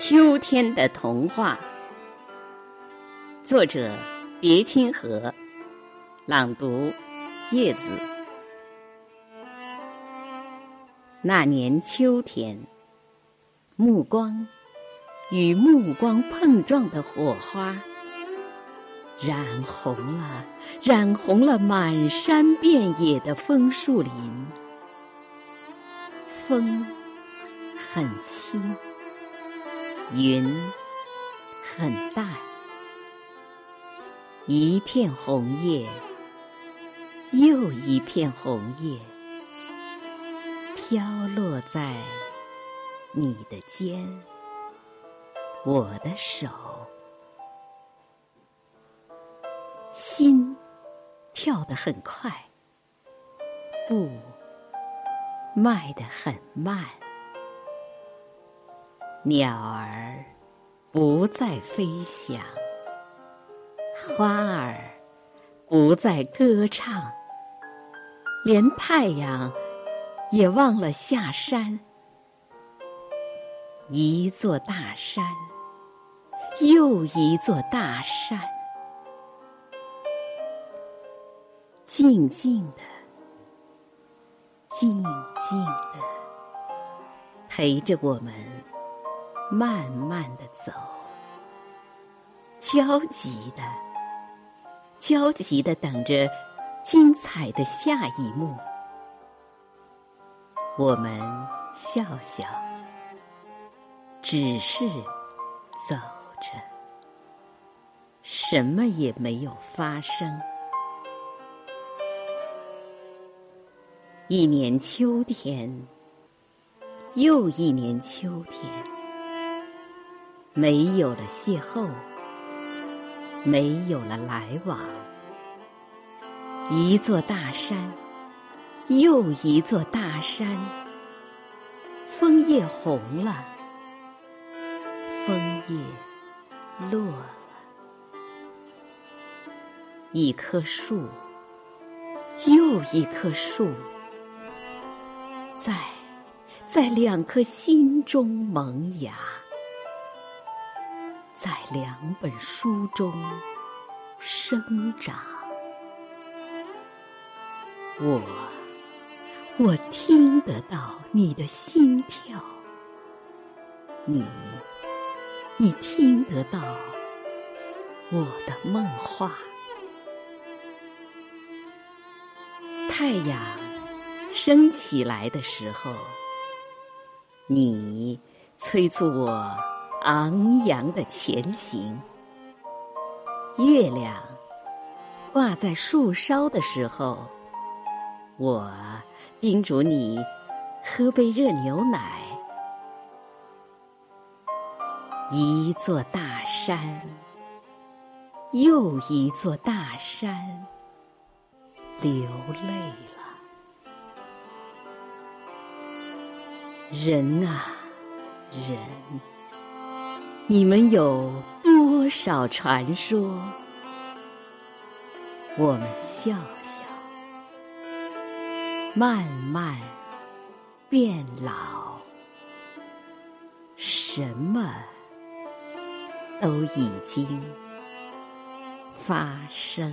秋天的童话，作者别清河，朗读叶子。那年秋天，目光与目光碰撞的火花，染红了，染红了满山遍野的枫树林。风很轻。云很淡，一片红叶，又一片红叶，飘落在你的肩，我的手，心跳得很快，步迈得很慢。鸟儿不再飞翔，花儿不再歌唱，连太阳也忘了下山。一座大山，又一座大山，静静的，静静的，陪着我们。慢慢的走，焦急的，焦急的等着精彩的下一幕。我们笑笑，只是走着，什么也没有发生。一年秋天，又一年秋天。没有了邂逅，没有了来往，一座大山，又一座大山，枫叶红了，枫叶落了，一棵树，又一棵树，在在两颗心中萌芽。在两本书中生长，我我听得到你的心跳，你你听得到我的梦话。太阳升起来的时候，你催促我。昂扬的前行，月亮挂在树梢的时候，我叮嘱你喝杯热牛奶。一座大山，又一座大山，流泪了。人啊，人。你们有多少传说？我们笑笑，慢慢变老，什么都已经发生。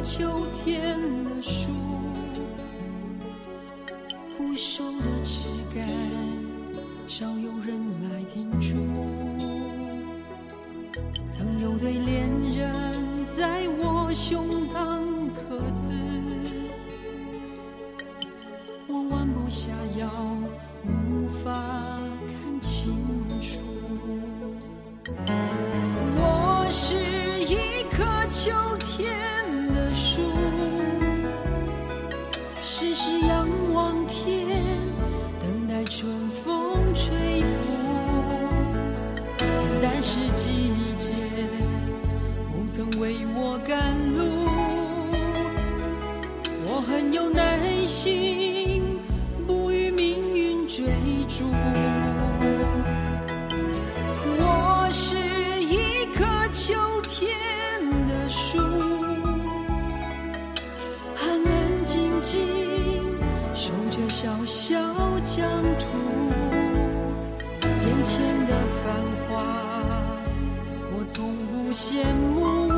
秋天的树，枯瘦的枝干，少有人来停驻。曾有对恋人在我胸膛刻字，我弯不下腰，无法看清楚。我是。一棵秋有耐心，不与命运追逐。我是一棵秋天的。树，安安静静守着小小疆土，眼前的繁华我从不羡慕，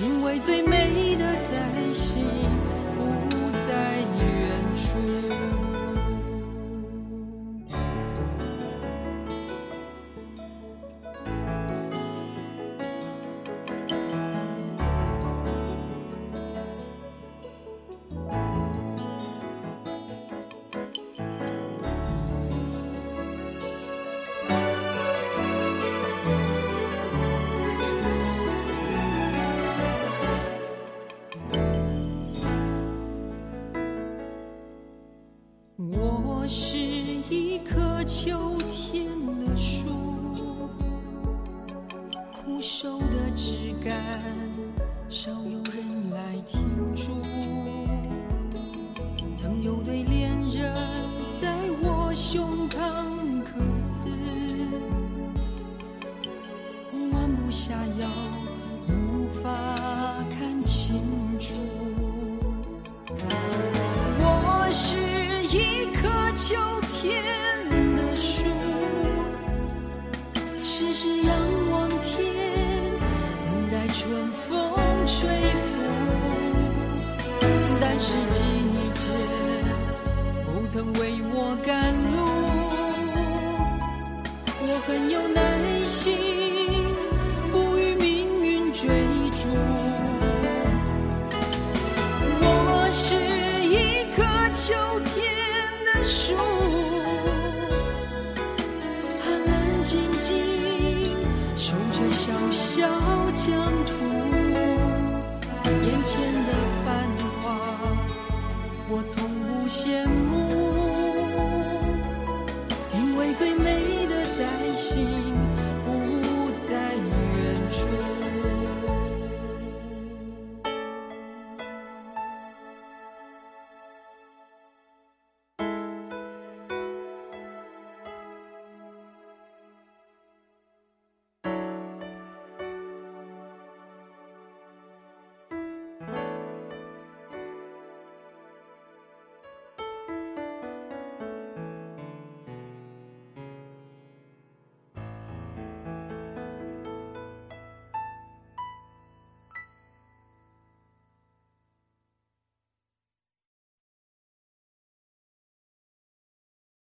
因为最美的在心，是一棵秋天的树，枯瘦的枝干，少有人来停驻。秋天的树，时时仰望天，等待春风吹拂。但是季节不曾为我赶路，我很有这小小疆土，眼前的繁华我从不羡慕，